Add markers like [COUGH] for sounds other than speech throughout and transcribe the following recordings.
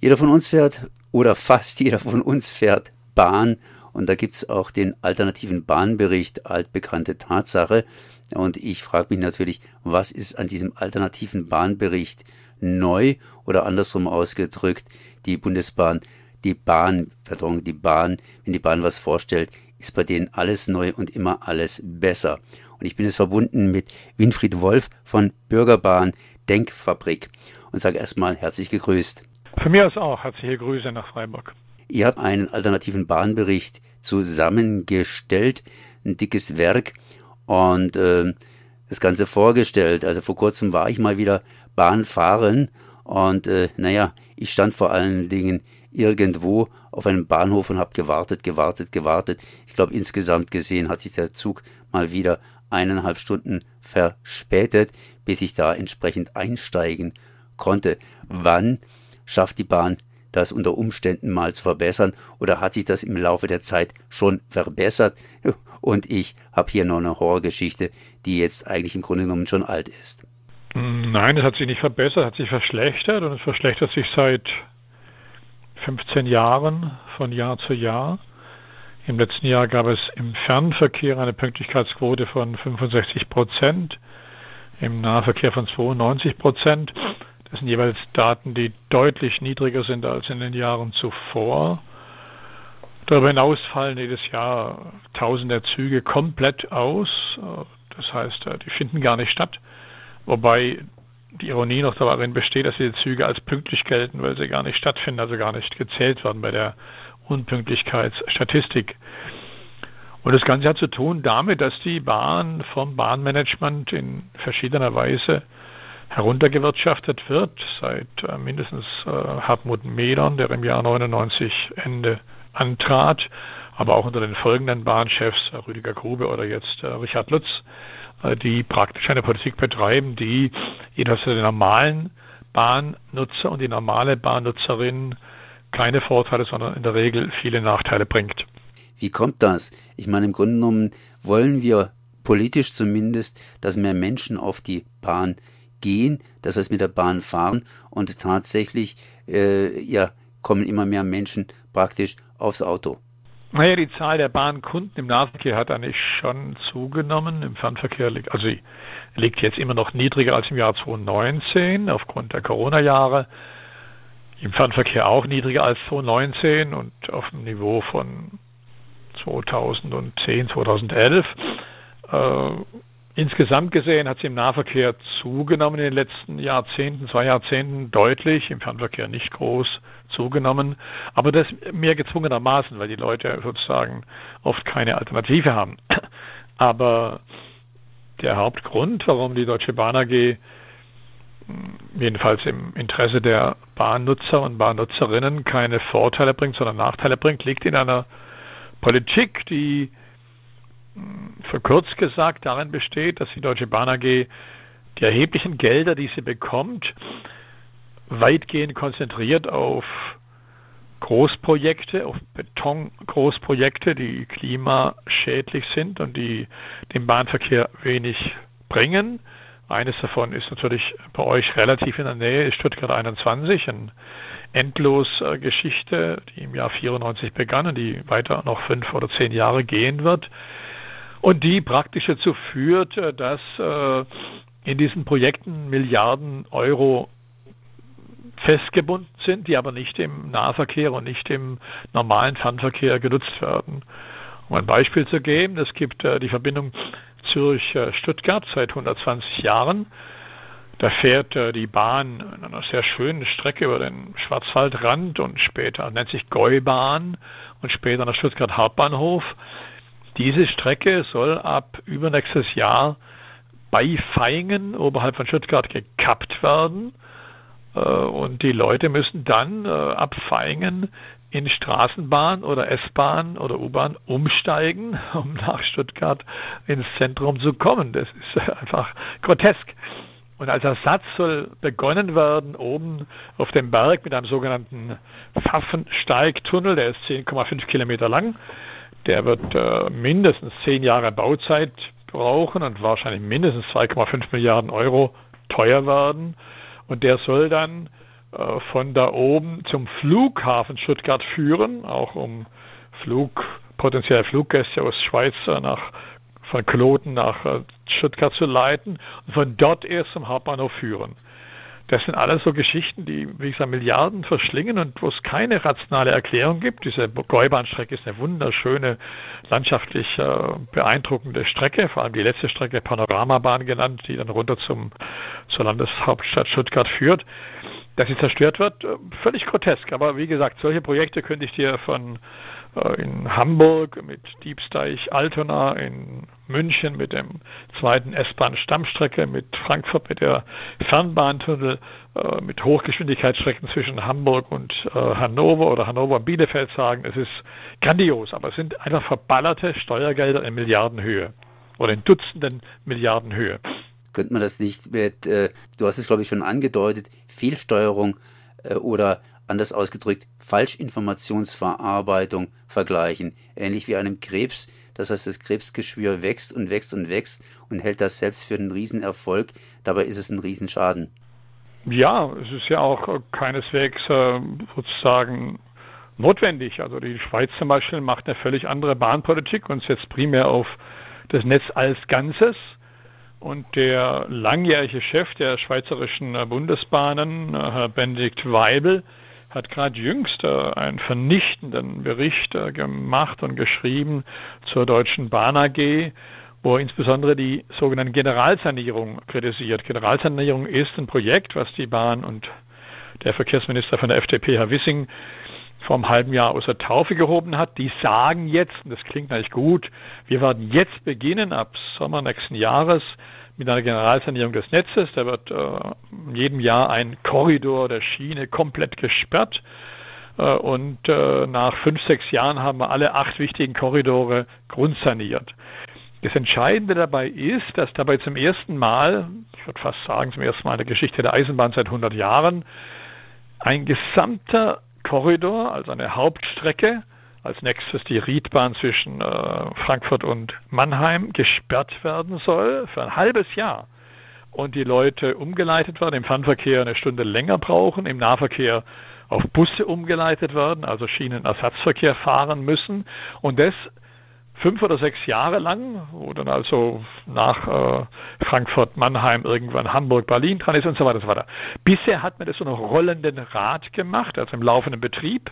Jeder von uns fährt oder fast jeder von uns fährt Bahn und da gibt's auch den alternativen Bahnbericht, altbekannte Tatsache. Und ich frage mich natürlich, was ist an diesem alternativen Bahnbericht neu oder andersrum ausgedrückt, die Bundesbahn, die Bahn, pardon, die Bahn, wenn die Bahn was vorstellt, ist bei denen alles neu und immer alles besser. Und ich bin jetzt verbunden mit Winfried Wolf von Bürgerbahn Denkfabrik und sage erstmal herzlich gegrüßt. Für mich aus auch herzliche Grüße nach Freiburg. Ihr habt einen alternativen Bahnbericht zusammengestellt, ein dickes Werk und äh, das Ganze vorgestellt. Also vor kurzem war ich mal wieder Bahn fahren und äh, naja, ich stand vor allen Dingen irgendwo auf einem Bahnhof und habe gewartet, gewartet, gewartet. Ich glaube, insgesamt gesehen hat sich der Zug mal wieder eineinhalb Stunden verspätet, bis ich da entsprechend einsteigen konnte. Wann schafft die Bahn das unter Umständen mal zu verbessern oder hat sich das im Laufe der Zeit schon verbessert? [LAUGHS] Und ich habe hier noch eine Horrorgeschichte, die jetzt eigentlich im Grunde genommen schon alt ist. Nein, es hat sich nicht verbessert, hat sich verschlechtert und es verschlechtert sich seit 15 Jahren von Jahr zu Jahr. Im letzten Jahr gab es im Fernverkehr eine Pünktlichkeitsquote von 65 Prozent, im Nahverkehr von 92 Prozent. Das sind jeweils Daten, die deutlich niedriger sind als in den Jahren zuvor. Darüber hinaus fallen jedes Jahr tausende Züge komplett aus. Das heißt, die finden gar nicht statt. Wobei die Ironie noch darin besteht, dass diese Züge als pünktlich gelten, weil sie gar nicht stattfinden, also gar nicht gezählt werden bei der Unpünktlichkeitsstatistik. Und das Ganze hat zu tun damit, dass die Bahn vom Bahnmanagement in verschiedener Weise heruntergewirtschaftet wird, seit äh, mindestens äh, Hartmut Medern, der im Jahr 99 Ende antrat, aber auch unter den folgenden Bahnchefs, äh, Rüdiger Grube oder jetzt Richard Lutz, die praktisch eine Politik betreiben, die jedenfalls für den normalen Bahnnutzer und die normale Bahnnutzerin keine Vorteile, sondern in der Regel viele Nachteile bringt. Wie kommt das? Ich meine, im Grunde genommen wollen wir politisch zumindest, dass mehr Menschen auf die Bahn gehen, das heißt mit der Bahn fahren und tatsächlich äh, ja, kommen immer mehr Menschen praktisch aufs Auto. Naja, die Zahl der Bahnkunden im Nahverkehr hat eigentlich schon zugenommen. Im Fernverkehr liegt, also liegt jetzt immer noch niedriger als im Jahr 2019 aufgrund der Corona-Jahre. Im Fernverkehr auch niedriger als 2019 und auf dem Niveau von 2010, 2011. Äh, Insgesamt gesehen hat sie im Nahverkehr zugenommen in den letzten Jahrzehnten, zwei Jahrzehnten deutlich, im Fernverkehr nicht groß zugenommen, aber das mehr gezwungenermaßen, weil die Leute sozusagen oft keine Alternative haben. [CLEARS THROAT] Aber der Hauptgrund, warum die Deutsche Bahn AG hm, jedenfalls im Interesse der Bahnnutzer und Bahnnutzerinnen keine Vorteile bringt, sondern Nachteile bringt, liegt in einer Politik, die verkürzt gesagt darin besteht, dass die Deutsche Bahn AG die erheblichen Gelder, die sie bekommt, weitgehend konzentriert auf Großprojekte, auf Betongroßprojekte, die klimaschädlich sind und die dem Bahnverkehr wenig bringen. Eines davon ist natürlich bei euch relativ in der Nähe, ist Stuttgart 21, eine Endlosgeschichte, die im Jahr 94 begann und die weiter noch fünf oder zehn Jahre gehen wird und die praktisch dazu führt, äh, dass äh, in diesen Projekten Milliarden Euro festgebunden sind, die aber nicht im Nahverkehr und nicht im normalen Fernverkehr genutzt werden. Um ein Beispiel zu geben, es gibt äh, die Verbindung Zürich-Stuttgart seit 120 Jahren. Da fährt die Bahn in einer sehr schönen Strecke über den Schwarzwaldrand und später nennt sich Gäubahn und später nach Stuttgart Hauptbahnhof. Diese Strecke soll ab übernächstes Jahr bei Feingen oberhalb von Stuttgart gekappt werden. Äh, und die Leute müssen dann äh, ab Feingen in Straßenbahn oder S-Bahn oder U-Bahn umsteigen, [LAUGHS] um nach Stuttgart ins Zentrum zu kommen. Das ist [LAUGHS] einfach grotesk. Und als Ersatz soll begonnen werden, oben auf dem Berg mit einem sogenannten Pfaffensteigtunnel, der ist 10,5 Kilometer lang, der wird äh, mindestens zehn Jahre Bauzeit brauchen und wahrscheinlich mindestens 2,5 Milliarden Euro teuer werden. Und der soll dann äh, von da oben zum Flughafen Stuttgart führen, auch um Flug, potenzielle Fluggäste aus Schweiz nach von Kloten nach äh, Stuttgart zu leiten und von dort erst zum Hauptbahnhof führen. Das sind alles so Geschichten, die, wie gesagt, Milliarden verschlingen und wo es keine rationale Erklärung gibt. Diese Gäubahnstrecke ist eine wunderschöne, landschaftlich äh, beeindruckende Strecke, vor allem die letzte Strecke Panoramabahn genannt, die dann runter zum, zur Landeshauptstadt Stuttgart führt. Dass sie zerstört wird, äh, völlig grotesk. Aber wie gesagt, solche Projekte könnte ich dir von äh, in Hamburg mit Diebsteich Altona, in München mit dem zweiten S-Bahn-Stammstrecke, mit Frankfurt mit der Fernbahntunnel, äh, mit Hochgeschwindigkeitsstrecken zwischen Hamburg und äh, Hannover oder Hannover und Bielefeld sagen, es ist grandios, aber es sind einfach verballerte Steuergelder in Milliardenhöhe oder in Dutzenden Milliardenhöhe. Könnte man das nicht mit, äh, du hast es glaube ich schon angedeutet, Fehlsteuerung äh, oder anders ausgedrückt, Falschinformationsverarbeitung vergleichen, ähnlich wie einem Krebs. Das heißt, das Krebsgeschwür wächst und wächst und wächst und hält das selbst für einen Riesenerfolg. Dabei ist es ein Riesenschaden. Ja, es ist ja auch keineswegs äh, sozusagen notwendig. Also die Schweiz zum Beispiel macht eine völlig andere Bahnpolitik und setzt primär auf das Netz als Ganzes. Und der langjährige Chef der schweizerischen Bundesbahnen, äh, Herr Benedikt Weibel, hat gerade jüngst äh, einen vernichtenden Bericht äh, gemacht und geschrieben zur Deutschen Bahn AG, wo er insbesondere die sogenannte Generalsanierung kritisiert. Generalsanierung ist ein Projekt, was die Bahn und der Verkehrsminister von der FDP, Herr Wissing, vor einem halben Jahr aus der Taufe gehoben hat. Die sagen jetzt, und das klingt eigentlich gut, wir werden jetzt beginnen, ab Sommer nächsten Jahres, mit einer Generalsanierung des Netzes. Da wird äh, in jedem Jahr ein Korridor der Schiene komplett gesperrt. Äh, und äh, nach fünf, sechs Jahren haben wir alle acht wichtigen Korridore grundsaniert. Das Entscheidende dabei ist, dass dabei zum ersten Mal, ich würde fast sagen zum ersten Mal in der Geschichte der Eisenbahn seit 100 Jahren, ein gesamter Korridor, also eine Hauptstrecke, als nächstes die Riedbahn zwischen äh, Frankfurt und Mannheim gesperrt werden soll für ein halbes Jahr. Und die Leute umgeleitet werden, im Fernverkehr eine Stunde länger brauchen, im Nahverkehr auf Busse umgeleitet werden, also Schienenersatzverkehr fahren müssen. Und das fünf oder sechs Jahre lang, wo dann also nach äh, Frankfurt, Mannheim, irgendwann Hamburg, Berlin dran ist und so weiter und so weiter. Bisher hat man das so noch rollenden Rad gemacht, also im laufenden Betrieb,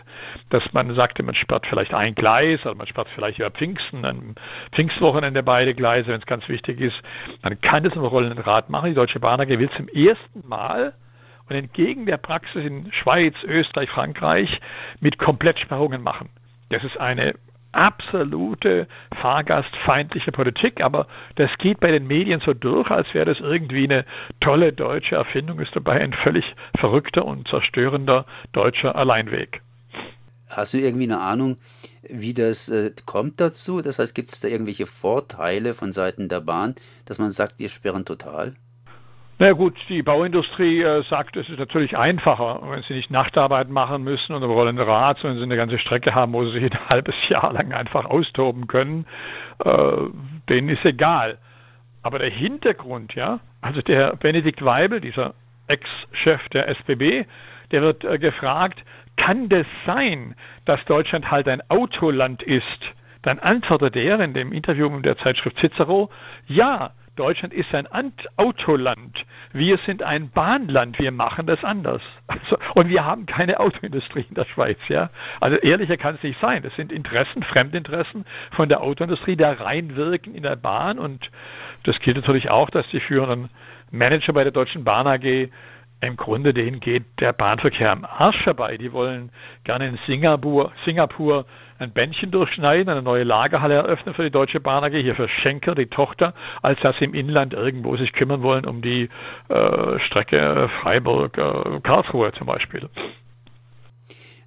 dass man sagte, man sperrt vielleicht ein Gleis, also man sperrt vielleicht über Pfingsten, am Pfingstwochenende beide Gleise, wenn es ganz wichtig ist. Man kann das im rollenden Rad machen. Die Deutsche Bahn AG will zum ersten Mal und entgegen der Praxis in Schweiz, Österreich, Frankreich mit Komplettsperrungen machen. Das ist eine absolute fahrgastfeindliche Politik, aber das geht bei den Medien so durch, als wäre das irgendwie eine tolle deutsche Erfindung, ist dabei ein völlig verrückter und zerstörender deutscher Alleinweg. Hast du irgendwie eine Ahnung, wie das äh, kommt dazu? Das heißt, gibt es da irgendwelche Vorteile von Seiten der Bahn, dass man sagt, wir sperren total? Na gut, die Bauindustrie äh, sagt, es ist natürlich einfacher, wenn sie nicht Nachtarbeit machen müssen und rollende Rad, sondern sie eine ganze Strecke haben, wo sie sich [LAUGHS] ein halbes Jahr lang einfach austoben können. Äh, denen ist egal. Aber der Hintergrund, ja, also der Benedikt Weibel, dieser Ex-Chef der SBB, der wird äh, gefragt, kann das sein, dass Deutschland halt ein Autoland ist? Dann antwortet er in dem Interview mit der Zeitschrift Cicero, ja, Deutschland ist ein Autoland. Wir sind ein Bahnland. Wir machen das anders. Also, und wir haben keine Autoindustrie in der Schweiz, ja. Also ehrlicher kann es nicht sein. Das sind Interessen, Fremdinteressen von der Autoindustrie, die reinwirken in der Bahn. Und das gilt natürlich auch, dass die führenden Manager bei der Deutschen Bahn AG im Grunde denen geht der Bahnverkehr am Arsch vorbei. Die wollen gerne in Singapur, Singapur ein Bändchen durchschneiden, eine neue Lagerhalle eröffnen für die Deutsche Bahn AG, hier für Schenker, die Tochter, als dass sie im Inland irgendwo sich kümmern wollen um die äh, Strecke Freiburg-Karlsruhe äh, zum Beispiel.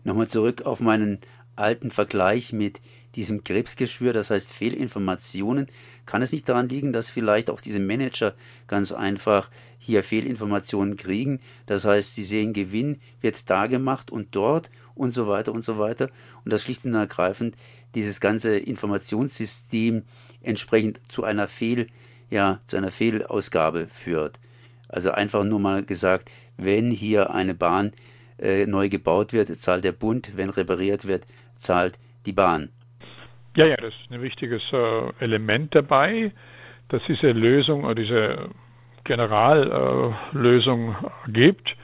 Nochmal zurück auf meinen alten Vergleich mit diesem Krebsgeschwür, das heißt Fehlinformationen. Kann es nicht daran liegen, dass vielleicht auch diese Manager ganz einfach hier Fehlinformationen kriegen? Das heißt, sie sehen Gewinn wird da gemacht und dort und so weiter und so weiter. Und das schlicht und ergreifend dieses ganze Informationssystem entsprechend zu einer Fehl, ja, zu einer Fehlausgabe führt. Also einfach nur mal gesagt, wenn hier eine Bahn äh, neu gebaut wird, zahlt der Bund, wenn repariert wird, zahlt die Bahn. Ja, ja, das ist ein wichtiges äh, Element dabei, dass diese Lösung oder diese Generallösung äh, gibt,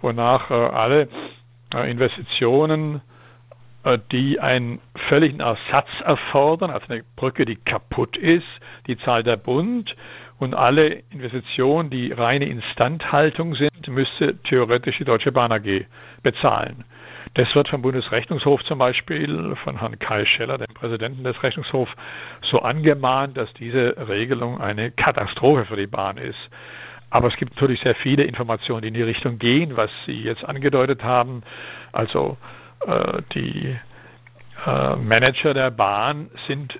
wonach äh, alle äh, Investitionen, äh, die einen völligen Ersatz erfordern, also eine Brücke, die kaputt ist, die zahlt der Bund und alle Investitionen, die reine Instandhaltung sind, müsste theoretisch die Deutsche Bahn AG bezahlen. Das wird vom Bundesrechnungshof zum Beispiel von Herrn Kai Scheller, dem Präsidenten des Rechnungshofs, so angemahnt, dass diese Regelung eine Katastrophe für die Bahn ist. Aber es gibt natürlich sehr viele Informationen, die in die Richtung gehen, was Sie jetzt angedeutet haben. Also äh, die äh, Manager der Bahn sind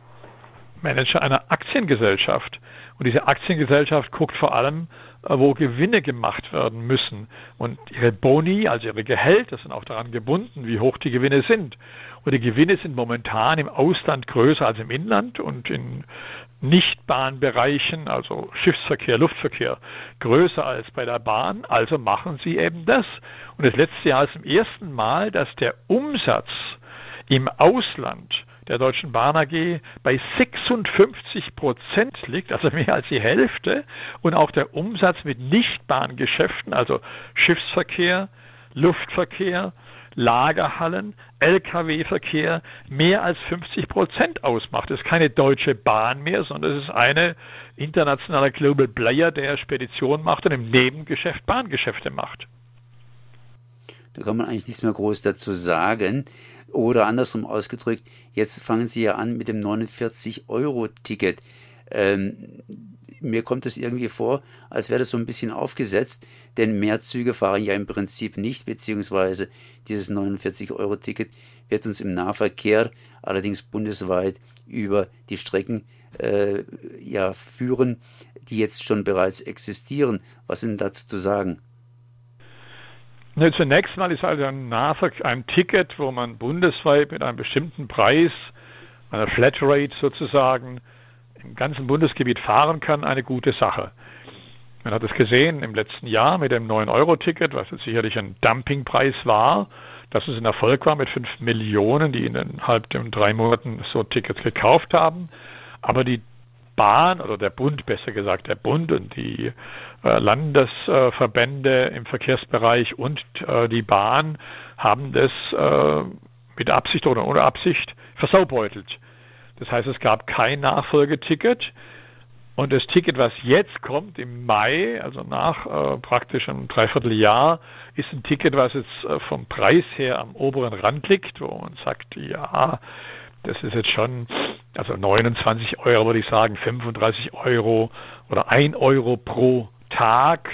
Manager einer Aktiengesellschaft. Und diese Aktiengesellschaft guckt vor allem äh, wo Gewinne gemacht werden müssen. Und ihre Boni, also ihre Gehälter, sind auch daran gebunden, wie hoch die Gewinne sind. Und die Gewinne sind momentan im Ausland größer als im Inland und in Nichtbahnbereichen, also Schiffsverkehr, Luftverkehr, größer als bei der Bahn. Also machen sie eben das. Und das letzte Jahr ist zum ersten Mal, dass der Umsatz im Ausland der Deutschen Bahn AG bei 56 Prozent liegt, also mehr als die Hälfte, und auch der Umsatz mit Nichtbahngeschäften, also Schiffsverkehr, Luftverkehr, Lagerhallen, Lkw-Verkehr mehr als 50 Prozent ausmacht. Das ist keine deutsche Bahn mehr, sondern es ist eine internationale Global Player, der Spedition macht und im Nebengeschäft Bahngeschäfte macht. Da kann man eigentlich nichts mehr groß dazu sagen. Oder andersrum ausgedrückt, jetzt fangen Sie ja an mit dem 49-Euro-Ticket. Ähm, mir kommt es irgendwie vor, als wäre das so ein bisschen aufgesetzt, denn mehr Züge fahren ja im Prinzip nicht, beziehungsweise dieses 49-Euro-Ticket wird uns im Nahverkehr allerdings bundesweit über die Strecken äh, ja führen, die jetzt schon bereits existieren. Was sind dazu zu sagen? Zunächst mal ist also ein, Nahverkehr, ein Ticket, wo man bundesweit mit einem bestimmten Preis, einer Flatrate sozusagen, im ganzen Bundesgebiet fahren kann, eine gute Sache. Man hat es gesehen im letzten Jahr mit dem 9-Euro-Ticket, was jetzt sicherlich ein Dumpingpreis war, dass es ein Erfolg war mit 5 Millionen, die innerhalb den drei Monaten so Tickets gekauft haben. Aber die Bahn oder der Bund, besser gesagt, der Bund und die äh, Landesverbände im Verkehrsbereich und äh, die Bahn haben das äh, mit Absicht oder ohne Absicht versaubeutelt. Das heißt, es gab kein Nachfolgeticket. Und das Ticket, was jetzt kommt im Mai, also nach äh, praktisch einem Dreivierteljahr, ist ein Ticket, was jetzt äh, vom Preis her am oberen Rand liegt, wo man sagt, ja, das ist jetzt schon, also 29 Euro würde ich sagen, 35 Euro oder 1 Euro pro Tag,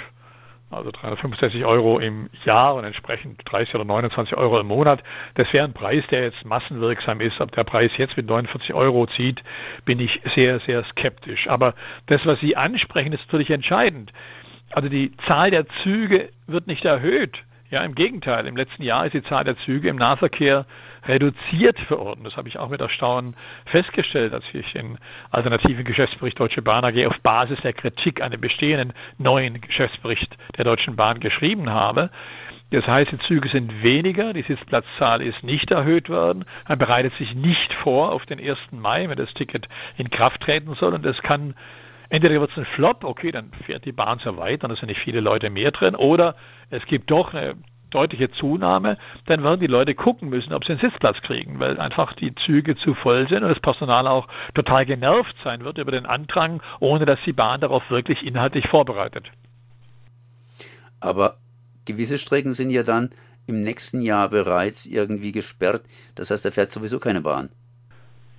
also 365 Euro im Jahr und entsprechend 30 oder 29 Euro im Monat. Das wäre ein Preis, der jetzt massenwirksam ist. Ob der Preis jetzt mit 49 Euro zieht, bin ich sehr, sehr skeptisch. Aber das, was Sie ansprechen, ist natürlich entscheidend. Also die Zahl der Züge wird nicht erhöht. Ja, im Gegenteil. Im letzten Jahr ist die Zahl der Züge im Nahverkehr reduziert verordnen. Das habe ich auch mit Erstaunen festgestellt, als ich den alternativen Geschäftsbericht Deutsche Bahn AG auf Basis der Kritik an dem bestehenden neuen Geschäftsbericht der Deutschen Bahn geschrieben habe. Das heißt, die Züge sind weniger, die Sitzplatzzahl ist nicht erhöht worden. Man bereitet sich nicht vor auf den 1. Mai, wenn das Ticket in Kraft treten soll. Und das kann, entweder wird es ein Flop, okay, dann fährt die Bahn so weiter, dann sind nicht viele Leute mehr drin, oder es gibt doch eine deutliche Zunahme, dann werden die Leute gucken müssen, ob sie einen Sitzplatz kriegen, weil einfach die Züge zu voll sind und das Personal auch total genervt sein wird über den Andrang, ohne dass die Bahn darauf wirklich inhaltlich vorbereitet. Aber gewisse Strecken sind ja dann im nächsten Jahr bereits irgendwie gesperrt. Das heißt, da fährt sowieso keine Bahn.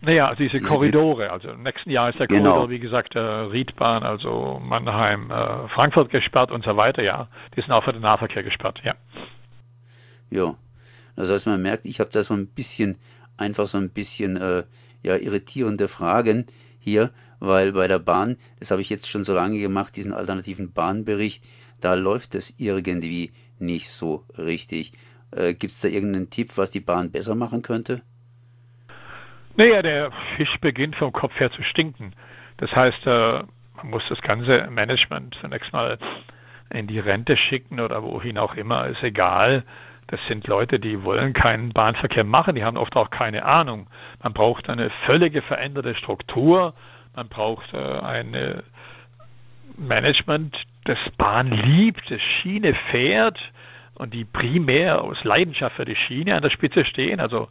Naja, also diese Korridore. Also im nächsten Jahr ist der genau. Korridor, wie gesagt, der Riedbahn, also Mannheim, äh, Frankfurt gesperrt und so weiter, ja. Die sind auch für den Nahverkehr gesperrt, ja. Ja. Das heißt, man merkt, ich habe da so ein bisschen, einfach so ein bisschen, äh, ja, irritierende Fragen hier, weil bei der Bahn, das habe ich jetzt schon so lange gemacht, diesen alternativen Bahnbericht, da läuft es irgendwie nicht so richtig. Äh, Gibt es da irgendeinen Tipp, was die Bahn besser machen könnte? Naja, der Fisch beginnt vom Kopf her zu stinken. Das heißt, äh, man muss das ganze Management zunächst mal in die Rente schicken oder wohin auch immer, ist egal Das sind Leute, die wollen keinen Bahnverkehr machen, die haben oft auch keine Ahnung. Man braucht eine völlige veränderte Struktur, man braucht äh, ein Management, das Bahn liebt, das Schiene fährt und die primär aus Leidenschaft für die Schiene an der Spitze stehen. Also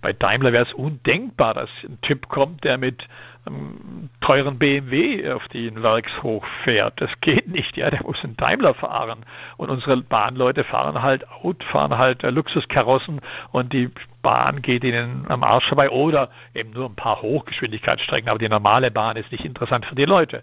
bei Daimler wäre es undenkbar, dass ein Typ kommt, der mit einem teuren BMW auf den Werkshof fährt. Das geht nicht, ja, der muss einen Daimler fahren. Und unsere Bahnleute fahren halt Out, fahren halt äh, Luxuskarossen und die Bahn geht ihnen am Arsch vorbei oder eben nur ein paar Hochgeschwindigkeitsstrecken, aber die normale Bahn ist nicht interessant für die Leute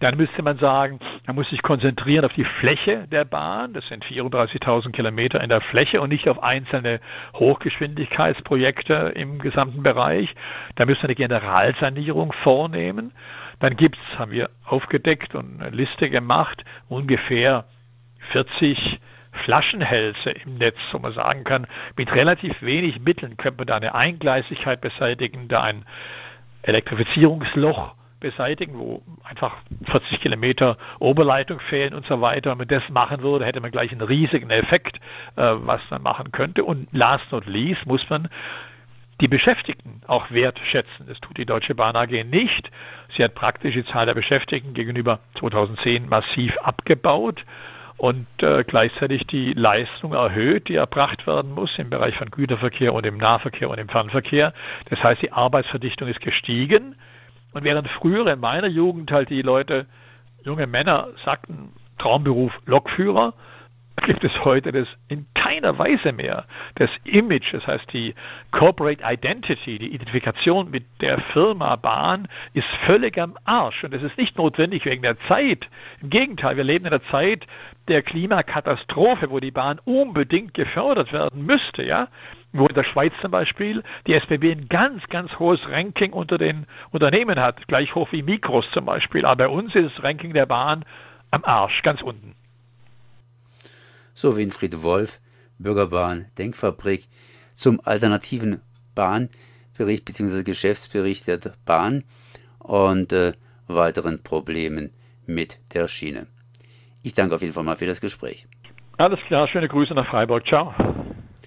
dann müsste man sagen, man muss sich konzentrieren auf die Fläche der Bahn. Das sind 34.000 Kilometer in der Fläche und nicht auf einzelne Hochgeschwindigkeitsprojekte im gesamten Bereich. Da müssen wir eine Generalsanierung vornehmen. Dann gibt es, haben wir aufgedeckt und eine Liste gemacht, ungefähr 40 Flaschenhälse im Netz, wo man sagen kann, mit relativ wenig Mitteln könnte man da eine Eingleisigkeit beseitigen, da ein Elektrifizierungsloch beseitigen, wo einfach 40 Kilometer Oberleitung fehlen und so weiter. Wenn man das machen würde, hätte man gleich einen riesigen Effekt, äh, was man machen könnte. Und last not least muss man die Beschäftigten auch wertschätzen. Das tut die Deutsche Bahn AG nicht. Sie hat praktisch die Zahl der Beschäftigten gegenüber 2010 massiv abgebaut und äh, gleichzeitig die Leistung erhöht, die erbracht werden muss im Bereich von Güterverkehr und im Nahverkehr und im Fernverkehr. Das heißt, die Arbeitsverdichtung ist gestiegen. Und während früher in meiner Jugend halt die Leute, junge Männer sagten, Traumberuf Lokführer, gibt es heute das in keiner Weise mehr. Das Image, das heißt die Corporate Identity, die Identifikation mit der Firma Bahn ist völlig am Arsch. Und es ist nicht notwendig wegen der Zeit. Im Gegenteil, wir leben in der Zeit der Klimakatastrophe, wo die Bahn unbedingt gefördert werden müsste, ja wo in der Schweiz zum Beispiel die SBB ein ganz, ganz hohes Ranking unter den Unternehmen hat, gleich hoch wie Mikros zum Beispiel. Aber bei uns ist das Ranking der Bahn am Arsch, ganz unten. So Winfried Wolf, Bürgerbahn, Denkfabrik, zum alternativen Bahnbericht bzw. Geschäftsbericht der Bahn und äh, weiteren Problemen mit der Schiene. Ich danke auf jeden Fall mal für das Gespräch. Alles klar, schöne Grüße nach Freiburg. Ciao.